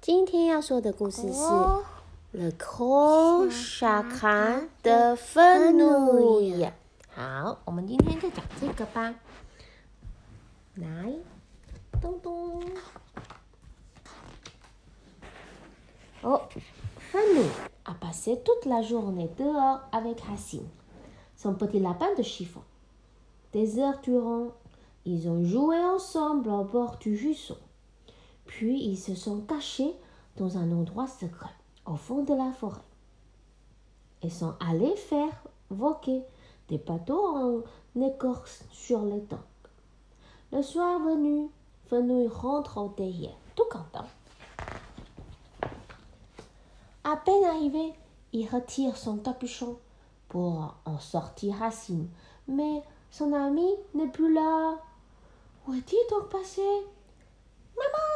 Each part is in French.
今天要说的故事是《Le Gros Chagrin de Fenouil》。好，我们今天就讲这个吧。来，咚咚。Oh, Fenouil a passé toute la journée dehors avec Racine, son petit lapin de chiffon. Des heures durant, ils ont joué ensemble au bord du ruisseau. Puis ils se sont cachés dans un endroit secret, au fond de la forêt. Ils sont allés faire voquer des bateaux en écorce sur les tanks. Le soir venu, Fenouil rentre au derrière, tout content. À peine arrivé, il retire son capuchon pour en sortir Racine. Mais son ami n'est plus là. Où est-il donc passé? Maman,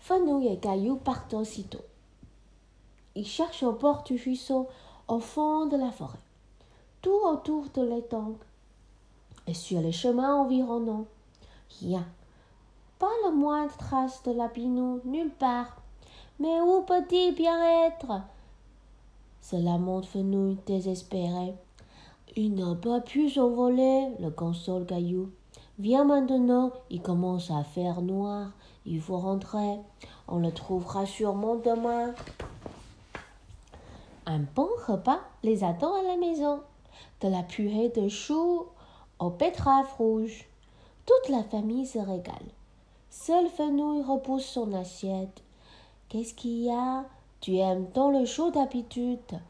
Fanou et Caillou partent aussitôt. Ils cherchent au bord du ruisseau, au fond de la forêt, tout autour de l'étang et sur les chemins environnants. Rien. Pas la moindre trace de la nulle part. Mais où peut-il bien être? Cela lamente Fenouille désespéré. Il n'a pas pu s'envoler, le console Caillou. Viens maintenant, il commence à faire noir. Il faut rentrer. On le trouvera sûrement demain. Un bon repas les attend à la maison. De la purée de choux aux betteraves rouges. Toute la famille se régale. Seul Fenouil repousse son assiette. Qu'est-ce qu'il y a? Tu aimes tant le chou d'habitude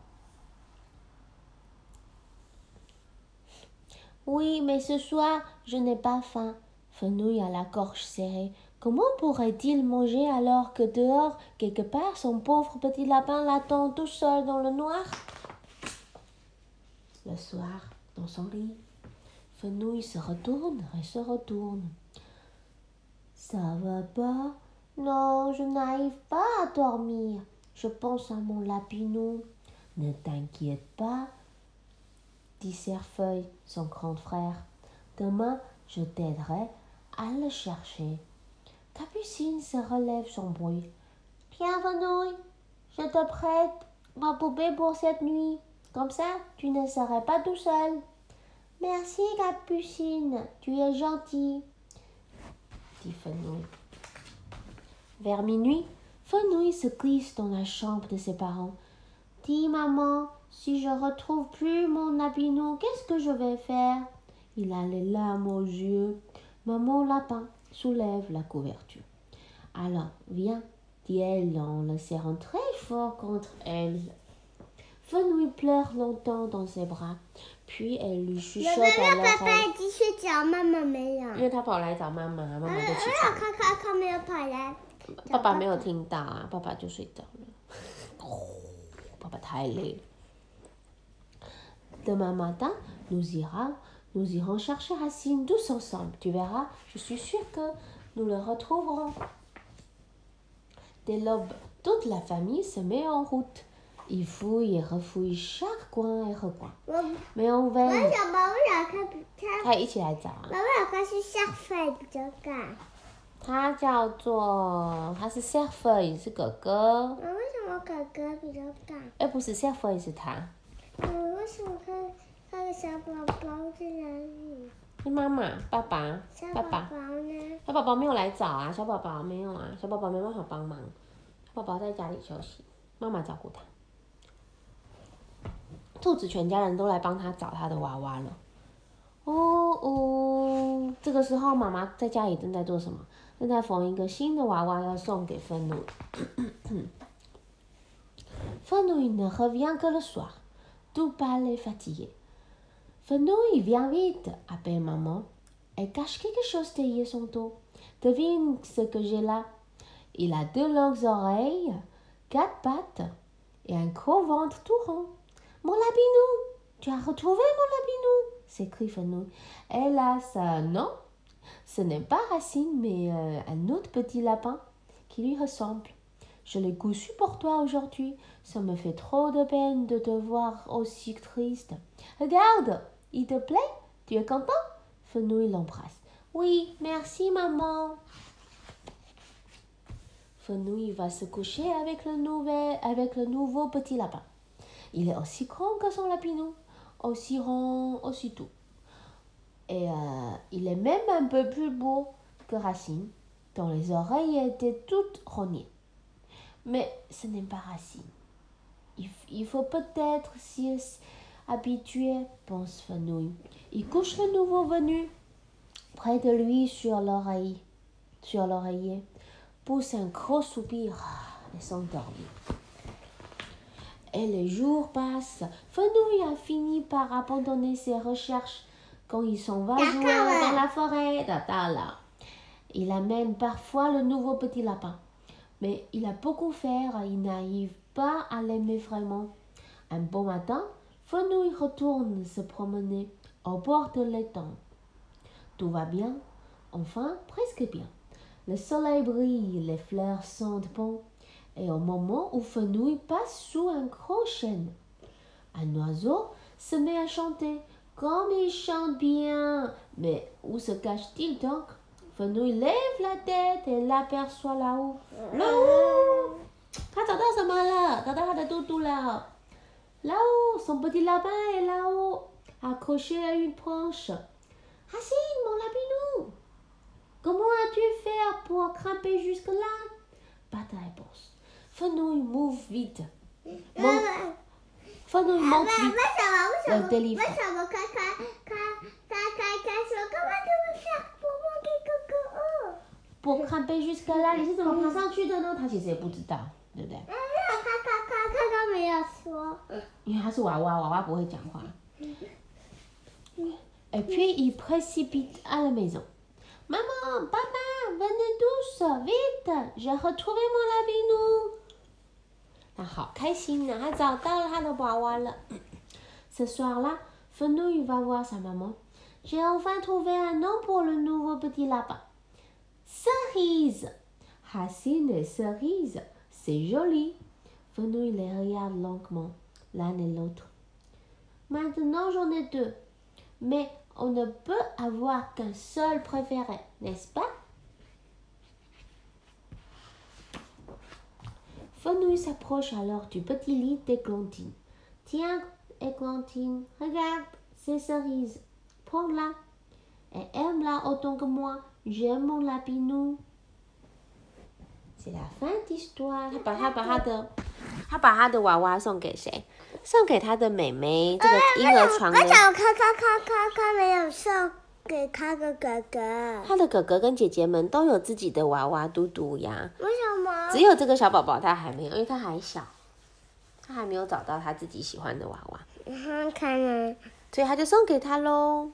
Oui, mais ce soir, je n'ai pas faim. Fenouil a la gorge serrée. Comment pourrait-il manger alors que dehors, quelque part, son pauvre petit lapin l'attend tout seul dans le noir? Le soir, dans son lit, Fenouil se retourne et se retourne. Ça va pas? Non, je n'arrive pas à dormir. Je pense à mon lapinou. Ne t'inquiète pas, dit Cerfeuil, son grand frère. Demain, je t'aiderai à le chercher. Capucine se relève sans bruit. Tiens, Fenouil, je te prête ma poupée pour cette nuit. Comme ça, tu ne serais pas tout seul. Merci, Capucine, tu es gentil, dit Fenouil. Vers minuit, Fenouil se glisse dans la chambre de ses parents. Dis, maman, si je retrouve plus mon habinou, qu'est-ce que je vais faire Il a les larmes aux yeux. Maman lapin soulève la couverture. Alors, viens, dit-elle en le serrant très fort contre elle. Fenouil pleure longtemps dans ses bras, puis elle lui 有 chuchote 没 à 有爸爸 l'oreille. 已经睡着？妈妈没有。因为他跑来找妈妈，妈妈就起没有床。看看看没有跑来。爸爸没有听到啊，爸爸就睡着了。爸爸太累了。 Demain matin, nous irons, nous irons chercher Racine tous ensemble. Tu verras, je suis sûre que nous le retrouverons. Dès l'aube, toute la famille se met en route. Ils fouillent et refouillent chaque coin et recoin. 我 Mais en 我 vain, 想把我想看他，他一起来找啊。我想看是下飞比较干。他叫做，他是 s e r f e 是哥哥。我为什么哥哥比较大？哎，不是 s e r f e 是他。 我为什么看看个小宝宝在哪里？是妈妈、爸爸小、爸爸。宝宝呢？小宝宝没有来找啊，小宝宝没有啊，小宝宝没办法帮忙，小宝宝在家里休息，妈妈照顾他。兔子全家人都来帮他找他的娃娃了。哦哦，这个时候妈妈在家里正在做什么？正在缝一个新的娃娃要送给芬努。Fenouil ne revient que le soir, tout pâle et fatigué. Fenouil, viens vite, appelle maman. Elle cache quelque chose derrière son dos. Devine ce que j'ai là. Il a deux longues oreilles, quatre pattes et un gros ventre tout rond. Mon labinou Tu as retrouvé mon labinou s'écrie Fenouil. Ça. Non, ce n'est pas Racine, mais euh, un autre petit lapin qui lui ressemble. Je l'ai cousu pour toi aujourd'hui. Ça me fait trop de peine de te voir aussi triste. Regarde, il te plaît? Tu es content? Fenouil l'embrasse. Oui, merci maman. Fenouil va se coucher avec le, nouvel, avec le nouveau petit lapin. Il est aussi grand que son lapinou, aussi rond, aussi tout. Et euh, il est même un peu plus beau que Racine, dont les oreilles étaient toutes rognées. Mais ce n'est pas Racine. Il, faut peut-être s'y habituer, pense Fenouil. Il couche le nouveau venu près de lui sur l'oreille, sur l'oreiller, pousse un gros soupir et s'endormit. Et les jours passent. Fenouil a fini par abandonner ses recherches quand il s'en va jouer dans la forêt. Il amène parfois le nouveau petit lapin. Mais il a beaucoup faire il n'arrive pas à l'aimer vraiment. Un bon matin, Fenouil retourne se promener au bord de l'étang. Tout va bien, enfin presque bien. Le soleil brille, les fleurs sentent bon, et au moment où Fenouil passe sous un gros chêne, un oiseau se met à chanter. Comme il chante bien Mais où se cache-t-il donc? Fenouil lève la tête et l'aperçoit là-haut. Là-haut. Là-haut, son petit lapin est là-haut, accroché à une branche. Racine, mon lapinou. Comment as-tu fait pour grimper jusque-là? Pas de réponse. Fenouil move vite. Fenouil monte vite veux faire pour monter coco 不看背去 Skala，你是怎么爬上去的呢？他其实也不知道，对不对？他他他他刚没有说。因为他是娃娃，娃娃不会讲话。Et puis il précipite à la maison. Maman, papa, venez tous, vite, j'ai retrouvé mon labinou. 他好开心呢，他找到了他的娃娃了。Ce soir-là, Fenouil va voir sa maman. J'ai enfin trouvé un nom pour le nouveau petit lapin. Cerise. Racine et cerise, c'est joli. Fenouil les regarde longuement, l'un et l'autre. Maintenant j'en ai deux, mais on ne peut avoir qu'un seul préféré, n'est-ce pas? Fenouil s'approche alors du petit lit d'Églantine. Tiens, Églantine, regarde, c'est cerise. Prends-la et aime-la autant que moi. J'aime mon lapinou. C'est la fin d'histoire. 他把他把他的他把他的娃娃送给谁？送给他的妹妹。这个婴儿床呢？为什么他他他他他没有送给他的哥哥？他的哥哥跟姐姐们都有自己的娃娃嘟嘟呀。为什么？只有这个小宝宝他还没有，因为他还小，他还没有找到他自己喜欢的娃娃。嗯，可能。所以他就送给他喽。